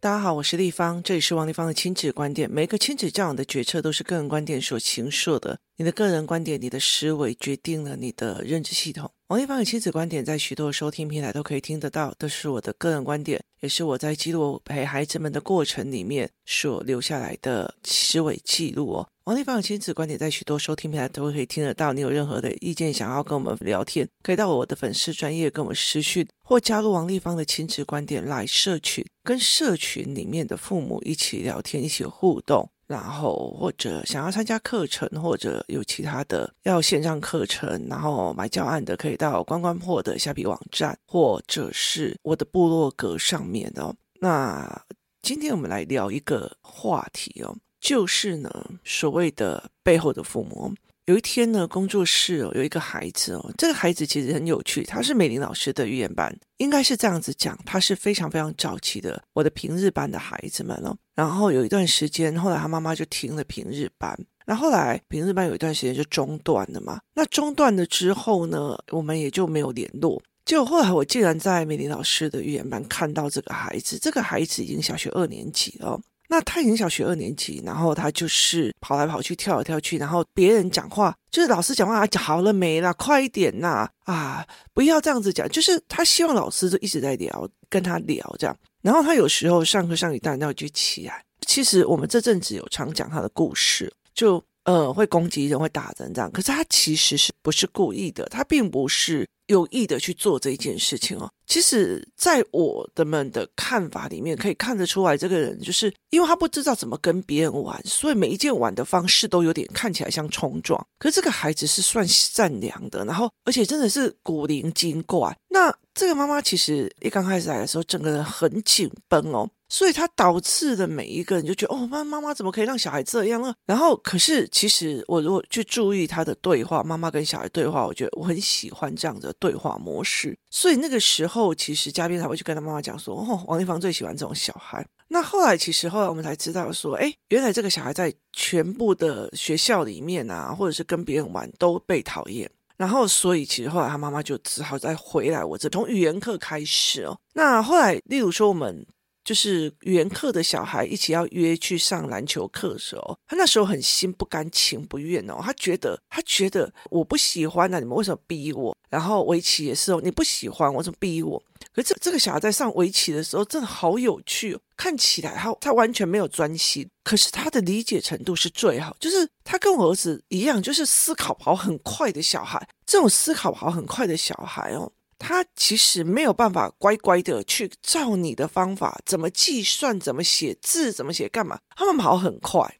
大家好，我是立方，这里是王立方的亲子观点。每个亲子教养的决策都是个人观点所形设的。你的个人观点，你的思维决定了你的认知系统。王立方的亲子观点在许多收听平台都可以听得到，这是我的个人观点，也是我在记录陪孩子们的过程里面所留下来的思维记录哦。王立芳的亲子观点在许多收听平台都可以听得到。你有任何的意见想要跟我们聊天，可以到我的粉丝专页跟我们私讯，或加入王立芳的亲子观点来社群，跟社群里面的父母一起聊天，一起互动。然后或者想要参加课程，或者有其他的要线上课程，然后买教案的，可以到关关破的虾皮网站，或者是我的部落格上面哦。那今天我们来聊一个话题哦。就是呢，所谓的背后的父母。有一天呢，工作室哦，有一个孩子哦，这个孩子其实很有趣，他是美玲老师的语言班，应该是这样子讲，他是非常非常早期的我的平日班的孩子们哦。然后有一段时间，后来他妈妈就停了平日班，那后来平日班有一段时间就中断了嘛。那中断了之后呢，我们也就没有联络。就后来我竟然在美玲老师的语言班看到这个孩子，这个孩子已经小学二年级了。那他已经小学二年级，然后他就是跑来跑去，跳来跳去，然后别人讲话，就是老师讲话，好了没啦？快一点呐！啊，不要这样子讲，就是他希望老师就一直在聊，跟他聊这样。然后他有时候上课上一段，然后就起来。其实我们这阵子有常讲他的故事，就呃会攻击人，会打人这样。可是他其实是不是故意的？他并不是。有意的去做这一件事情哦，其实，在我的们的看法里面，可以看得出来，这个人就是因为他不知道怎么跟别人玩，所以每一件玩的方式都有点看起来像冲撞。可是这个孩子是算善良的，然后而且真的是古灵精怪。那这个妈妈其实一刚开始来的时候，整个人很紧绷哦。所以他导致的每一个人就觉得哦，妈妈妈怎么可以让小孩这样呢？然后可是其实我如果去注意他的对话，妈妈跟小孩对话，我觉得我很喜欢这样的对话模式。所以那个时候，其实嘉宾才会去跟他妈妈讲说，哦，王一芳最喜欢这种小孩。那后来其实后来我们才知道说，哎，原来这个小孩在全部的学校里面啊，或者是跟别人玩都被讨厌。然后所以其实后来他妈妈就只好再回来我这，从语言课开始哦。那后来例如说我们。就是语言课的小孩一起要约去上篮球课的时候，他那时候很心不甘情不愿哦，他觉得他觉得我不喜欢啊，你们为什么逼我？然后围棋也是哦，你不喜欢，我怎么逼我？可是这这个小孩在上围棋的时候真的好有趣哦，看起来他他完全没有专心，可是他的理解程度是最好，就是他跟我儿子一样，就是思考跑很快的小孩，这种思考跑很快的小孩哦。他其实没有办法乖乖的去照你的方法，怎么计算，怎么写字，怎么写干嘛？他们跑很快，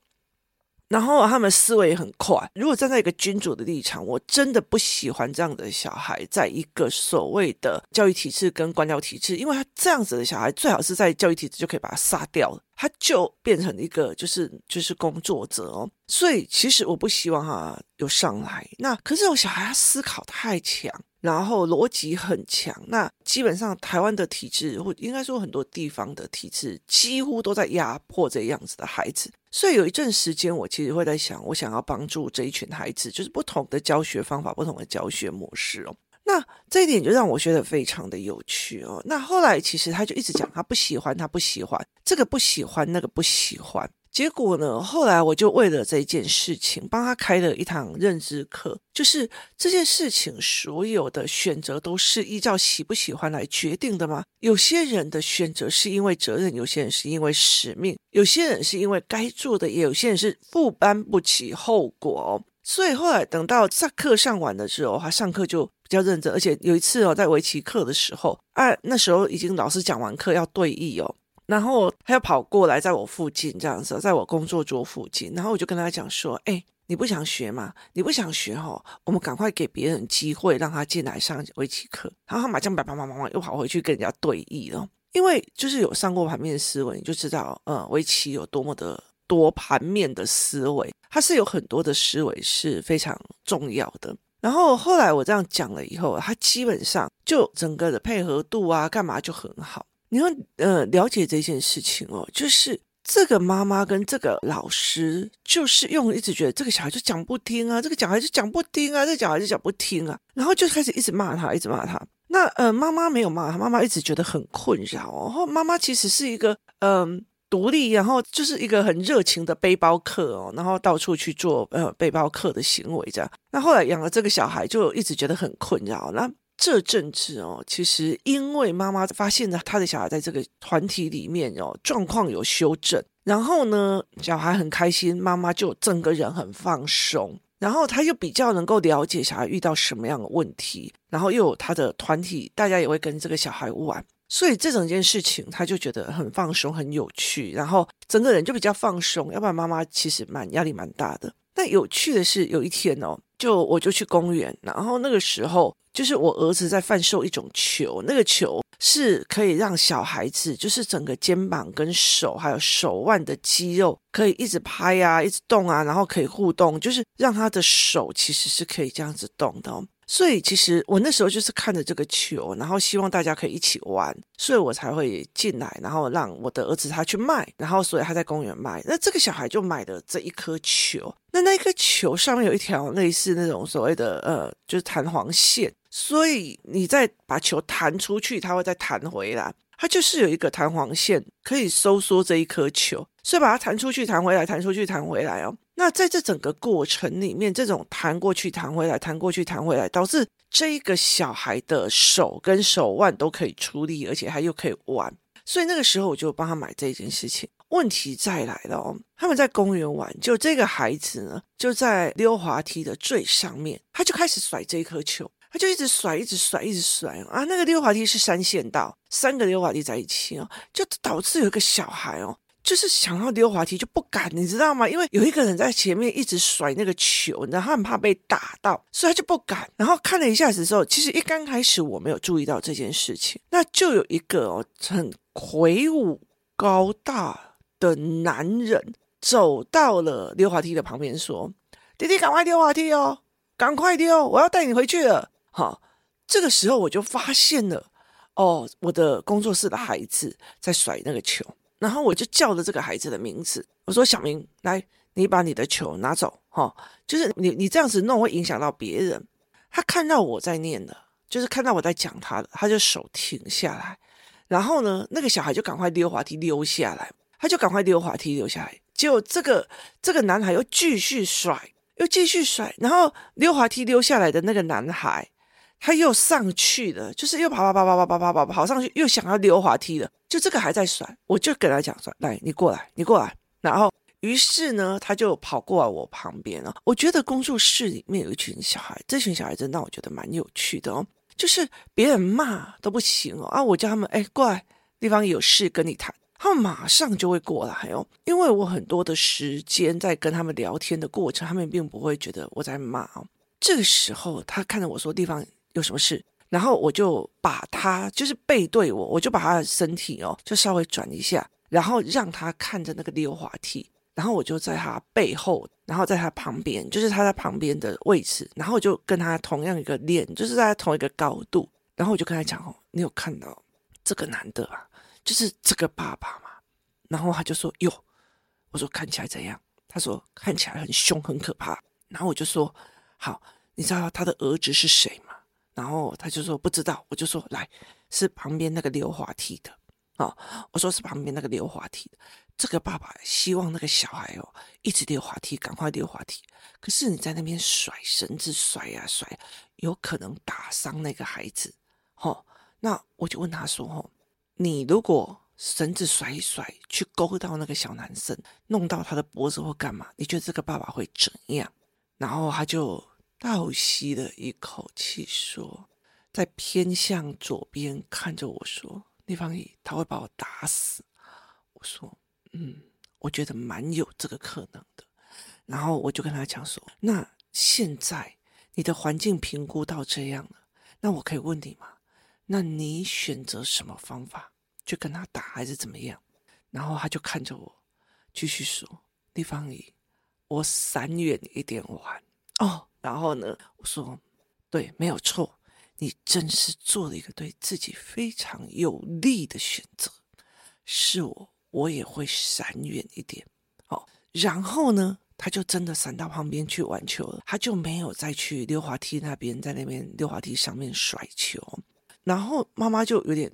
然后他们思维也很快。如果站在一个君主的立场，我真的不喜欢这样的小孩，在一个所谓的教育体制跟官僚体制，因为他这样子的小孩，最好是在教育体制就可以把他杀掉了，他就变成一个就是就是工作者哦。所以其实我不希望他有上来。那可是这种小孩，他思考太强。然后逻辑很强，那基本上台湾的体制，或应该说很多地方的体制，几乎都在压迫这样子的孩子。所以有一阵时间，我其实会在想，我想要帮助这一群孩子，就是不同的教学方法、不同的教学模式哦。那这一点就让我觉得非常的有趣哦。那后来其实他就一直讲，他不喜欢，他不喜欢这个，不喜欢那个，不喜欢。结果呢，后来我就为了这件事情帮他开了一堂认知课，就是这件事情所有的选择都是依照喜不喜欢来决定的吗？有些人的选择是因为责任，有些人是因为使命，有些人是因为该做的，也有些人是负担不起后果哦。所以后来等到上课上完的时候，他上课就比较认真，而且有一次哦，在围棋课的时候，啊，那时候已经老师讲完课要对弈哦。然后他又跑过来，在我附近这样子，在我工作桌附近。然后我就跟他讲说：“哎，你不想学吗？你不想学哦，我们赶快给别人机会，让他进来上围棋课。”然后他马上叭叭叭叭叭又跑回去跟人家对弈了。因为就是有上过盘面思维，你就知道，嗯，围棋有多么的多盘面的思维，它是有很多的思维是非常重要的。然后后来我这样讲了以后，他基本上就整个的配合度啊，干嘛就很好。你要呃了解这件事情哦，就是这个妈妈跟这个老师，就是用一直觉得这个小孩就讲不听啊，这个小孩就讲不听啊，这个小孩就讲不听啊，然后就开始一直骂他，一直骂他。那呃，妈妈没有骂他，妈妈一直觉得很困扰哦。然后妈妈其实是一个嗯、独立，然后就是一个很热情的背包客哦，然后到处去做呃背包客的行为这样。那后来养了这个小孩，就一直觉得很困扰。那这阵子哦，其实因为妈妈发现了他的小孩在这个团体里面哦，状况有修正，然后呢，小孩很开心，妈妈就整个人很放松。然后他又比较能够了解小孩遇到什么样的问题，然后又有他的团体，大家也会跟这个小孩玩，所以这整件事情他就觉得很放松、很有趣，然后整个人就比较放松。要不然妈妈其实蛮压力蛮大的。但有趣的是，有一天哦，就我就去公园，然后那个时候就是我儿子在贩售一种球，那个球。是可以让小孩子，就是整个肩膀跟手，还有手腕的肌肉，可以一直拍啊，一直动啊，然后可以互动，就是让他的手其实是可以这样子动的哦。所以其实我那时候就是看着这个球，然后希望大家可以一起玩，所以我才会进来，然后让我的儿子他去卖，然后所以他在公园卖。那这个小孩就买了这一颗球，那那颗球上面有一条类似那种所谓的呃，就是弹簧线。所以你再把球弹出去，它会再弹回来。它就是有一个弹簧线可以收缩这一颗球，所以把它弹出去、弹回来、弹出去、弹回来哦。那在这整个过程里面，这种弹过去、弹回来、弹过去、弹回来，导致这一个小孩的手跟手腕都可以出力，而且他又可以玩。所以那个时候我就帮他买这件事情。问题再来了哦，他们在公园玩，就这个孩子呢，就在溜滑梯的最上面，他就开始甩这一颗球。他就一直甩，一直甩，一直甩啊！那个溜滑梯是三线道，三个溜滑梯在一起哦，就导致有一个小孩哦，就是想要溜滑梯就不敢，你知道吗？因为有一个人在前面一直甩那个球，然后他很怕被打到，所以他就不敢。然后看了一下子之后，其实一刚开始我没有注意到这件事情，那就有一个哦很魁梧高大的男人走到了溜滑梯的旁边，说：“弟弟，赶快溜滑梯哦，赶快溜，我要带你回去了。”好，这个时候我就发现了，哦，我的工作室的孩子在甩那个球，然后我就叫了这个孩子的名字，我说：“小明，来，你把你的球拿走。”哈，就是你你这样子弄会影响到别人。他看到我在念的，就是看到我在讲他的，他就手停下来，然后呢，那个小孩就赶快溜滑梯溜下来，他就赶快溜滑梯溜下来，结果这个这个男孩又继续甩，又继续甩，然后溜滑梯溜下来的那个男孩。他又上去了，就是又跑跑跑跑跑跑跑跑跑上去，又想要溜滑梯了。就这个还在甩，我就跟他讲说：“来，你过来，你过来。”然后，于是呢，他就跑过来我旁边了。我觉得工作室里面有一群小孩，这群小孩真让我觉得蛮有趣的哦。就是别人骂都不行哦，啊，我叫他们哎过来，地方有事跟你谈，他们马上就会过来哦。因为我很多的时间在跟他们聊天的过程，他们并不会觉得我在骂哦。这个时候，他看着我说：“地方。”有什么事？然后我就把他就是背对我，我就把他的身体哦，就稍微转一下，然后让他看着那个溜滑梯，然后我就在他背后，然后在他旁边，就是他在旁边的位置，然后我就跟他同样一个脸，就是在同一个高度，然后我就跟他讲哦，你有看到这个男的啊？就是这个爸爸嘛？然后他就说哟，我说看起来怎样？他说看起来很凶很可怕。然后我就说好，你知道他的儿子是谁吗？然后他就说不知道，我就说来是旁边那个溜滑梯的哦，我说是旁边那个溜滑梯的。这个爸爸希望那个小孩哦一直溜滑梯，赶快溜滑梯。可是你在那边甩绳子甩呀甩，有可能打伤那个孩子。哦，那我就问他说哦，你如果绳子甩一甩，去勾到那个小男生，弄到他的脖子或干嘛？你觉得这个爸爸会怎样？然后他就。倒吸了一口气，说：“在偏向左边看着我说，立方体他会把我打死。”我说：“嗯，我觉得蛮有这个可能的。”然后我就跟他讲说：“那现在你的环境评估到这样了，那我可以问你吗？那你选择什么方法去跟他打，还是怎么样？”然后他就看着我，继续说：“立方体，我闪远一点玩哦。”然后呢，我说，对，没有错，你真是做了一个对自己非常有利的选择。是我，我也会闪远一点。哦，然后呢，他就真的闪到旁边去玩球了，他就没有再去溜滑梯那边，在那边溜滑梯上面甩球。然后妈妈就有点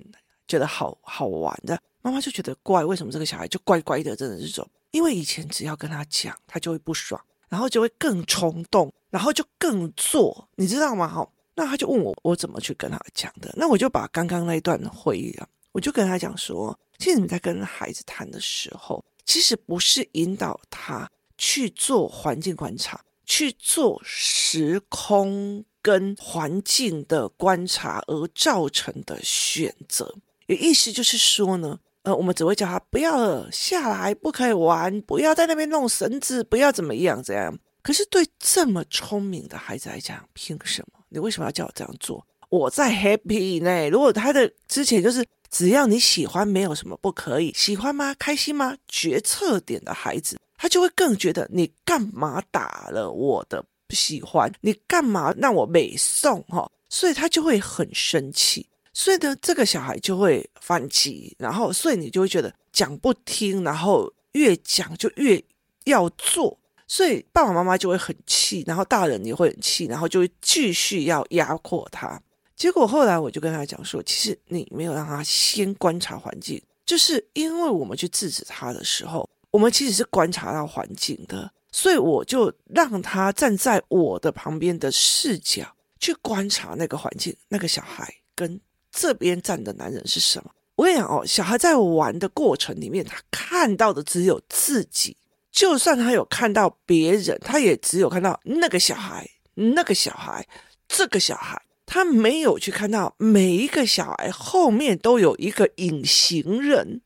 觉得好好玩的，妈妈就觉得怪，为什么这个小孩就乖乖的，真的是这种，因为以前只要跟他讲，他就会不爽，然后就会更冲动，然后就更做，你知道吗？哈，那他就问我，我怎么去跟他讲的？那我就把刚刚那一段会议啊，我就跟他讲说，其实你在跟孩子谈的时候，其实不是引导他去做环境观察，去做时空跟环境的观察而造成的选择。有意思就是说呢，我们只会叫他不要下来，不可以玩，不要在那边弄绳子，不要怎么样这样。可是对这么聪明的孩子来讲，凭什么？你为什么要叫我这样做？我在 happy 呢。如果他的之前就是。只要你喜欢，没有什么不可以。喜欢吗？开心吗？决策点的孩子，他就会更觉得你干嘛打了我的不喜欢？你干嘛让我美送？哈，所以他就会很生气。所以呢，这个小孩就会反击，然后所以你就会觉得讲不听，然后越讲就越要做，所以爸爸妈妈就会很气，然后大人也会很气，然后就会继续要压迫他。结果后来我就跟他讲说，其实你没有让他先观察环境，就是因为我们去制止他的时候，我们其实是观察到环境的，所以我就让他站在我的旁边的视角去观察那个环境，那个小孩跟这边站的男人是什么。我跟你讲哦，小孩在玩的过程里面，他看到的只有自己，就算他有看到别人，他也只有看到那个小孩，那个小孩，这个小孩。他没有去看到每一个小孩后面都有一个隐形人，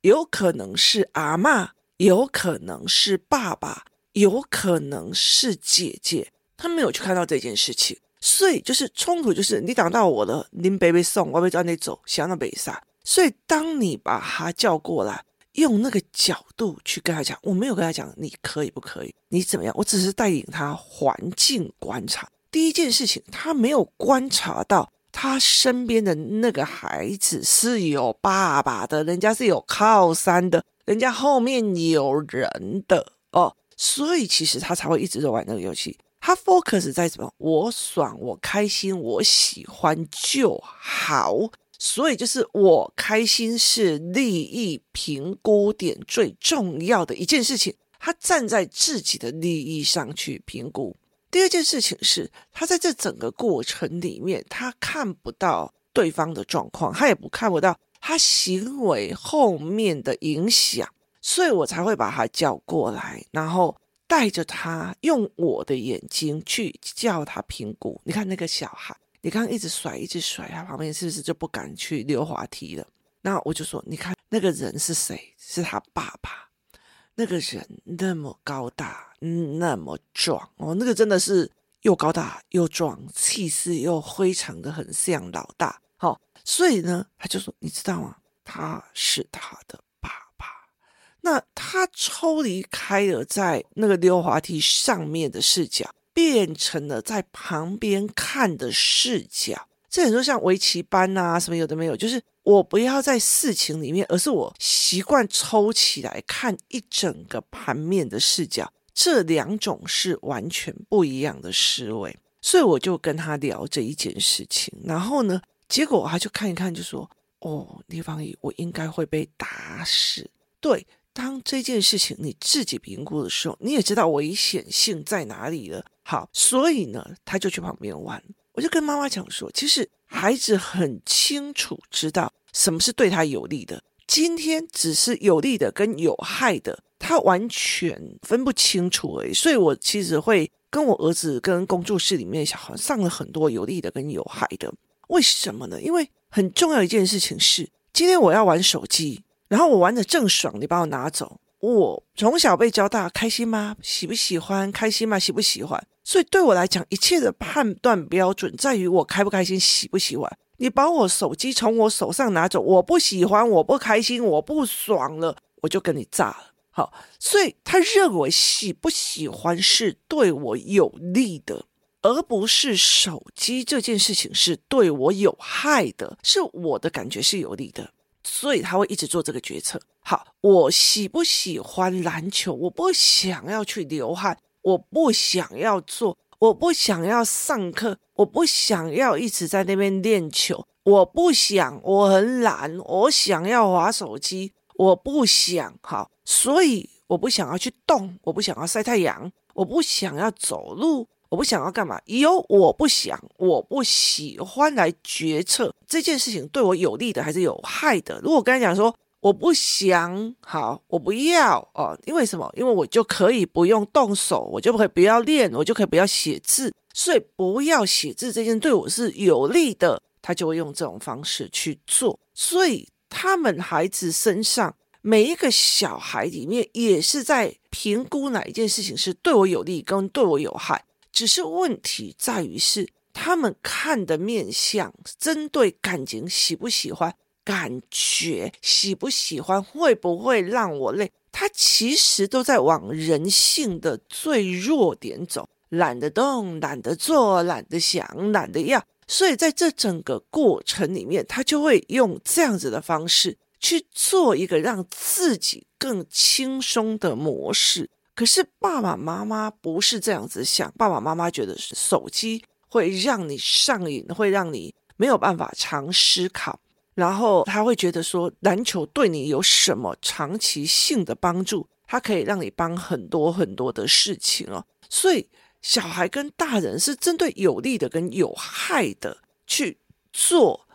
有可能是阿嬷，有可能是爸爸，有可能是姐姐。他没有去看到这件事情，所以就是冲突，就是你挡到我了，林北北送，我被叫你走，想到北上。所以当你把他叫过来，用那个角度去跟他讲，我没有跟他讲你可以不可以，你怎么样，我只是带领他环境观察。第一件事情，他没有观察到他身边的那个孩子是有爸爸的，人家是有靠山的，人家后面有人的哦，所以其实他才会一直在玩那个游戏。他 focus 在什么？我爽，我开心，我喜欢就好。所以就是我开心是利益评估点最重要的一件事情。他站在自己的利益上去评估。第二件事情是，他在这整个过程里面，他看不到对方的状况，他也不看不到他行为后面的影响，所以我才会把他叫过来，然后带着他用我的眼睛去叫他评估。你看那个小孩，你刚刚一直甩，一直甩，他旁边是不是就不敢去溜滑梯了？那我就说，你看那个人是谁？是他爸爸。那个人那么高大，那么壮哦，那个真的是又高大又壮，气势又非常的很像老大。好、哦，所以呢，他就说，你知道吗？他是他的。那他抽离开了在那个溜滑梯上面的视角，变成了在旁边看的视角。这很多像围棋班啊，什么有的没有，就是我不要在事情里面，而是我习惯抽起来看一整个盘面的视角，这两种是完全不一样的思维，所以我就跟他聊这一件事情，然后呢，结果他就看一看，就说：“哦，李芳仪，我应该会被打死。”对，当这件事情你自己评估的时候，你也知道危险性在哪里了。好，所以呢，他就去旁边玩。我就跟妈妈讲说，其实孩子很清楚知道什么是对他有利的。今天只是有利的跟有害的，他完全分不清楚而已。所以我其实会跟我儿子跟工作室里面小孩上了很多有利的跟有害的。为什么呢？因为很重要一件事情是，今天我要玩手机，然后我玩得正爽，你把我拿走。我从小被教大，开心吗？喜不喜欢？开心吗？喜不喜欢？所以对我来讲，一切的判断标准在于我开不开心，喜不喜欢。你把我手机从我手上拿走，我不喜欢，我不开心，我不爽了，我就跟你炸了。好，所以他认为喜不喜欢是对我有利的，而不是手机这件事情是对我有害的，是我的感觉是有利的。所以他会一直做这个决策。好，我喜不喜欢篮球？我不想要去流汗，我不想要做，我不想要上课，我不想要一直在那边练球。我不想，我很懒，我想要滑手机，我不想，好，所以我不想要去动，我不想要晒太阳，我不想要走路。我不想要干嘛？由我不想，我不喜欢来决策这件事情对我有利的还是有害的。如果我跟他讲说我不想，好，我不要哦，因为什么？因为我就可以不用动手，我就可以不要练，我就可以不要写字，所以不要写字这件对我是有利的，他就会用这种方式去做。所以他们孩子身上每一个小孩里面也是在评估哪一件事情是对我有利跟对我有害。只是问题在于是他们看的面相，针对感情喜不喜欢，感觉喜不喜欢，会不会让我累？他其实都在往人性的最弱点走，懒得动，懒得做，懒得想，懒得要。所以在这整个过程里面，他就会用这样子的方式去做一个让自己更轻松的模式。可是爸爸妈妈不是这样子想，爸爸妈妈觉得手机会让你上瘾，会让你没有办法常思考，然后他会觉得说篮球对你有什么长期性的帮助，它可以让你帮很多很多的事情哦。所以小孩跟大人是针对有利的跟有害的去做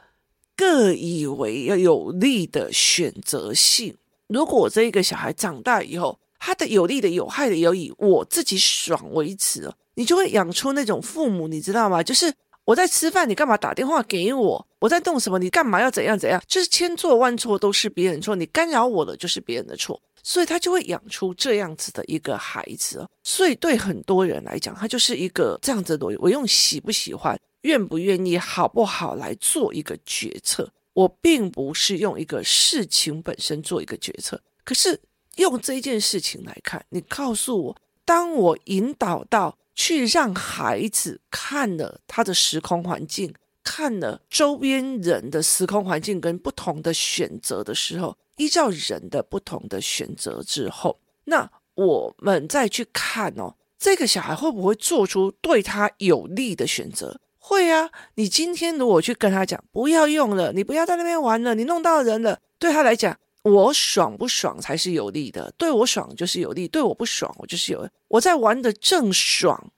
各以为要有利的选择性。如果这一个小孩长大以后，他的有利的、有害的，有以我自己爽为止，你就会养出那种父母，你知道吗？就是我在吃饭，你干嘛打电话给我？我在动什么？你干嘛要怎样怎样？就是千错万错都是别人错，你干扰我的就是别人的错，所以他就会养出这样子的一个孩子。所以对很多人来讲，他就是一个这样子的。我用喜不喜欢、愿不愿意、好不好来做一个决策，我并不是用一个事情本身做一个决策，可是。用这件事情来看，你告诉我，当我引导到去让孩子看了他的时空环境，看了周边人的时空环境跟不同的选择的时候，依照人的不同的选择之后，那我们再去看哦，这个小孩会不会做出对他有利的选择？会啊，你今天如果去跟他讲不要用了，你不要在那边玩了，你弄到人了，对他来讲。我爽不爽才是有利的，对我爽就是有利，对我不爽我就是有。我在玩的正爽，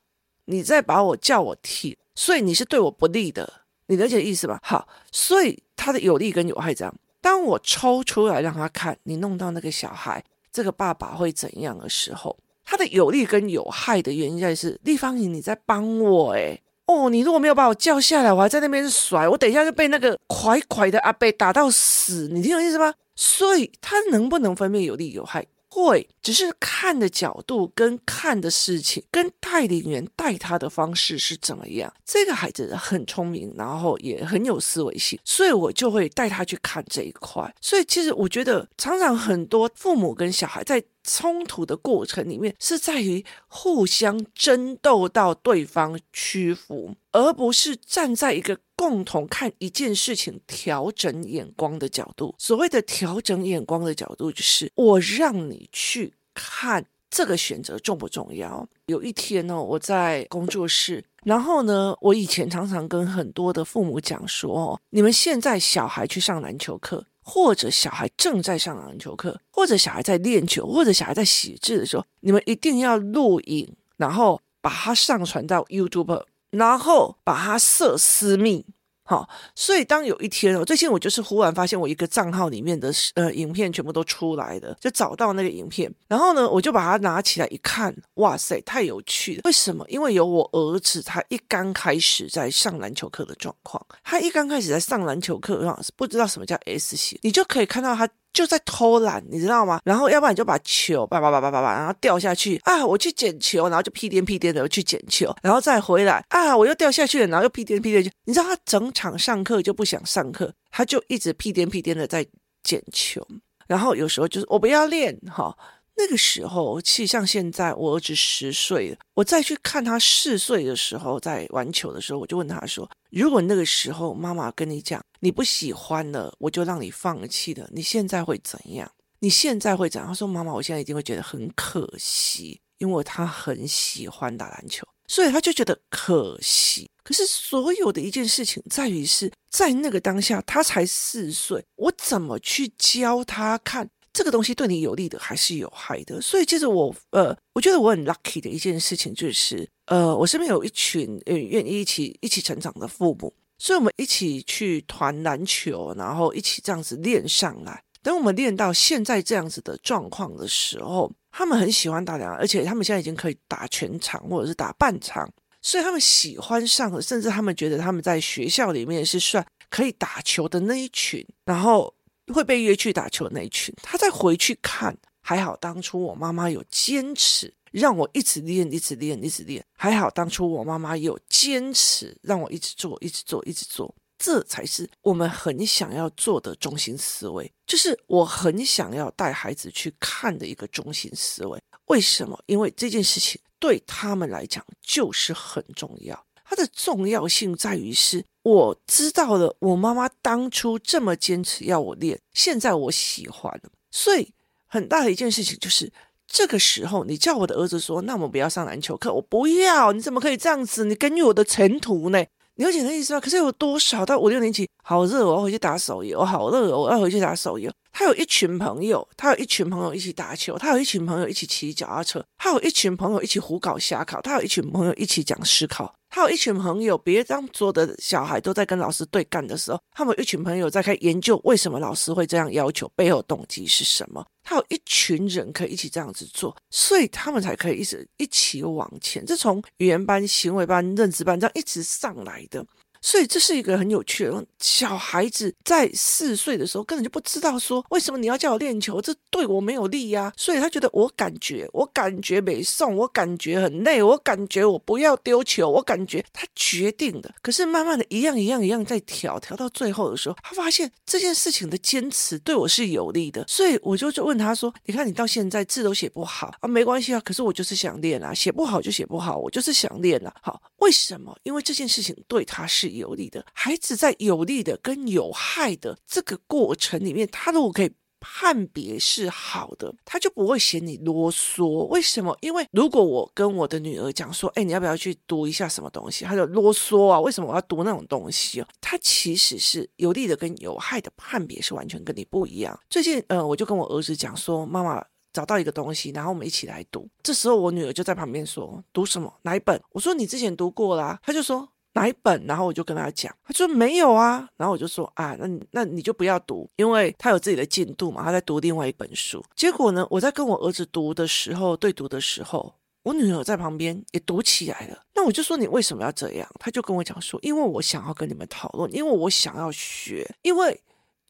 你再把我叫我停，所以你是对我不利的，你了解意思吧？好，所以他的有利跟有害这样。当我抽出来让他看，你弄到那个小孩，这个爸爸会怎样的时候，他的有利跟有害的原因在是立方体你在帮我诶。哦，你如果没有把我叫下来，我还在那边甩，我等一下就被那个快快的阿贝打到死，你听我意思吗？所以他能不能分辨有利有害？会，只是看的角度跟看的事情，跟带领员带他的方式是怎么样。这个孩子很聪明，然后也很有思维性，所以我就会带他去看这一块。所以其实我觉得，常常很多父母跟小孩在冲突的过程里面，是在于互相争斗到对方屈服，而不是站在一个共同看一件事情调整眼光的角度。所谓的调整眼光的角度，就是我让你去看这个选择重不重要。有一天呢，我在工作室，然后呢，我以前常常跟很多的父母讲说：你们现在小孩去上篮球课。或者小孩正在上篮球课，或者小孩在练球，或者小孩在写字的时候，你们一定要录影，然后把它上传到 YouTube，然后把它设私密。好，所以当有一天哦，最近我就是忽然发现我一个账号里面的呃影片全部都出来了，就找到那个影片，然后呢，我就把它拿起来一看，哇塞，太有趣了！为什么？因为有我儿子他一刚开始在上篮球课的状况，他一刚开始在上篮球课，不知道什么叫 S 型，你就可以看到他。就在偷懒，你知道吗？然后要不然你就把球叭叭叭叭叭叭，然后掉下去啊！我去捡球，然后就屁颠屁颠的去捡球，然后再回来啊！我又掉下去了，然后又屁颠屁颠去。你知道他整场上课就不想上课，他就一直屁颠屁颠的在捡球。然后有时候就是我不要练哈。那个时候，其实像现在，我儿子十岁了，我再去看他四岁的时候在玩球的时候，我就问他说：“如果那个时候妈妈跟你讲你不喜欢了，我就让你放弃了，你现在会怎样？你现在会怎样？”他说：“妈妈，我现在一定会觉得很可惜，因为他很喜欢打篮球，所以他就觉得可惜。可是所有的一件事情在于是在那个当下，他才四岁，我怎么去教他看这个东西对你有利的还是有害的？所以，接着我呃，我觉得我很 lucky 的一件事情就是，呃，我身边有一群呃愿意一起一起成长的父母，所以我们一起去团篮球，然后一起这样子练上来。等我们练到现在这样子的状况的时候，他们很喜欢打篮，而且他们现在已经可以打全场或者是打半场，所以他们喜欢上了，甚至他们觉得他们在学校里面是算可以打球的那一群，然后会被约去打球的那一群。他再回去看，还好当初我妈妈有坚持让我一直练，一直练，一直练。还好当初我妈妈有坚持让我一直做，一直做，一直做。这才是我们很想要做的中心思维，就是我很想要带孩子去看的一个中心思维。为什么？因为这件事情对他们来讲就是很重要。它的重要性在于是，我知道了我妈妈当初这么坚持要我练，现在我喜欢了。所以很大的一件事情就是，这个时候你叫我的儿子说：“那我们不要上篮球课。”我不要，你怎么可以这样子？你根据我的前途呢？你了解的意思吗？可是有多少到五六年级，好热，我要回去打手游，好热，我要回去打手游。他有一群朋友，他有一群朋友一起打球，他有一群朋友一起骑脚踏车，他有一群朋友一起胡搞瞎搞，他有一群朋友一起讲思考。他有一群朋友，别这样做的小孩都在跟老师对干的时候，他们一群朋友在开研究为什么老师会这样要求，背后动机是什么。他有一群人可以一起这样子做，所以他们才可以一直一起往前。这从语言班、行为班、认知班这样一直上来的。所以这是一个很有趣的，小孩子在四岁的时候根本就不知道说，为什么你要叫我练球，这对我没有利呀。所以他觉得我感觉，我感觉没送，我感觉很累，我感觉我不要丢球，我感觉他决定的。可是慢慢的一样一样一样在调，调到最后的时候，他发现这件事情的坚持对我是有利的。所以我就就问他说：“你看你到现在字都写不好啊，没关系啊，可是我就是想练啊，写不好就写不好，我就是想练啊。好，为什么？因为这件事情对他是。”有利的孩子在有利的跟有害的这个过程里面，他如果可以判别是好的，他就不会嫌你啰嗦。为什么？因为如果我跟我的女儿讲说，哎，你要不要去读一下什么东西？他就啰嗦啊，为什么我要读那种东西哦？他其实是有利的跟有害的判别是完全跟你不一样。最近，呃，我就跟我儿子讲说，妈妈找到一个东西，然后我们一起来读。这时候我女儿就在旁边说，读什么？哪一本？我说你之前读过啦。他就说。哪一本？然后我就跟他讲，他说没有啊。然后我就说啊，那那你就不要读，因为他有自己的进度嘛，他在读另外一本书。结果呢，我在跟我儿子读的时候，对读的时候，我女儿在旁边也读起来了。那我就说你为什么要这样？他就跟我讲说，因为我想要跟你们讨论，因为我想要学，因为。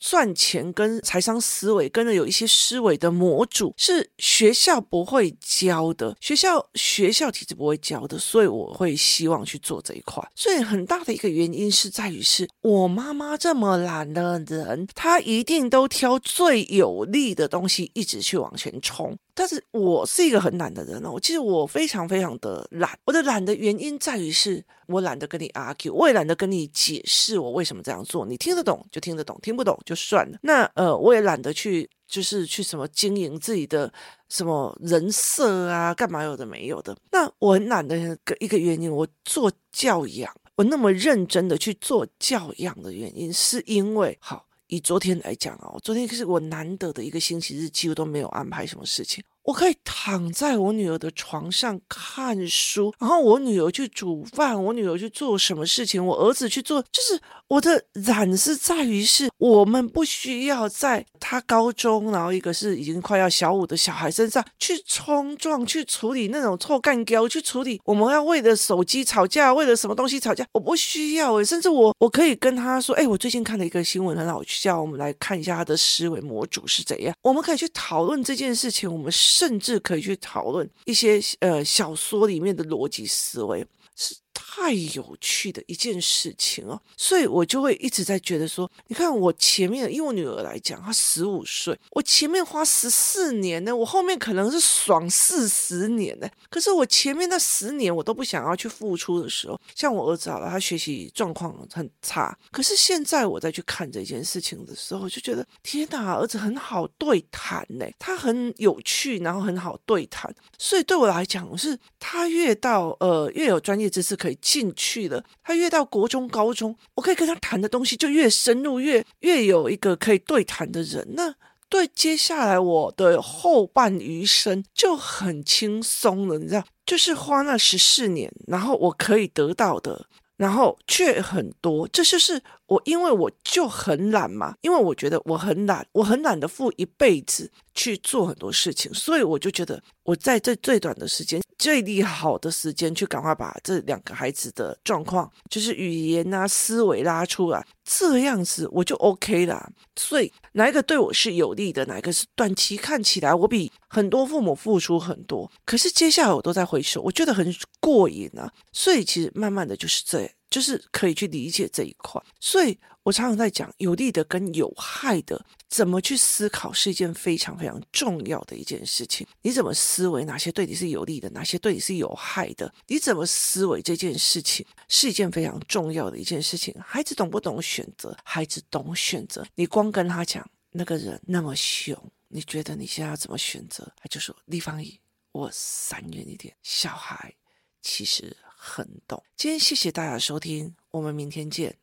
赚钱跟财商思维，跟着有一些思维的模组是学校不会教的，学校学校体制不会教的，所以我会希望去做这一块。所以很大的一个原因是在于，是我妈妈这么懒的人，她一定都挑最有利的东西，一直去往前冲。但是我是一个很懒的人哦，我其实我非常非常的懒。我的懒的原因在于是我懒得跟你 argue，我也懒得跟你解释我为什么这样做。你听得懂就听得懂，听不懂就算了。那呃，我也懒得去就是去什么经营自己的什么人设啊，干嘛有的没有的。那我很懒的一个原因，我做教养，我那么认真的去做教养的原因，是因为好。以昨天来讲哦，昨天可是我难得的一个星期日，几乎都没有安排什么事情。我可以躺在我女儿的床上看书，然后我女儿去煮饭，我女儿去做什么事情，我儿子去做，就是我的染是在于是，我们不需要在他高中，然后一个是已经快要小五的小孩身上去冲撞，去处理那种臭干譙，去处理我们要为了手机吵架，为了什么东西吵架，我不需要诶，甚至我我可以跟他说，哎，我最近看了一个新闻很好笑，我们来看一下他的思维模组是怎样，我们可以去讨论这件事情，我们甚至可以去讨论一些呃小说里面的逻辑思维。是太有趣的一件事情哦，所以我就会一直在觉得说，你看我前面，因为我女儿来讲，她十五岁，我前面花十四年呢，我后面可能是爽四十年呢。可是我前面那十年，我都不想要去付出的时候，像我儿子好了，他学习状况很差，可是现在我再去看这件事情的时候，就觉得天哪，儿子很好对谈呢，他很有趣，然后很好对谈，所以对我来讲，我是他越到呃越有专业知识可以进去了。他越到国中、高中，我可以跟他谈的东西就越深入，越越有一个可以对谈的人。那对接下来我的后半余生就很轻松了，你知道，就是花那十四年，然后我可以得到的。然后却很多，这就是我，因为我就很懒嘛，因为我觉得我很懒，我很懒得付一辈子去做很多事情，所以我就觉得我在这最短的时间、最利好的时间，去赶快把这两个孩子的状况，就是语言啊、思维拉出来，这样子我就 OK 啦。所以哪一个对我是有利的，哪一个是短期看起来我比很多父母付出很多，可是接下来我都在回首，我觉得很过瘾啊。所以其实慢慢的就是这样。就是可以去理解这一块，所以我常常在讲有利的跟有害的，怎么去思考是一件非常非常重要的一件事情。你怎么思维，哪些对你是有利的，哪些对你是有害的？你怎么思维这件事情是一件非常重要的一件事情。孩子懂不懂选择？孩子懂选择。你光跟他讲那个人那么凶，你觉得你现在要怎么选择？他就说：“立方体，我闪远一点。”小孩其实。很懂。今天谢谢大家收听，我们明天见。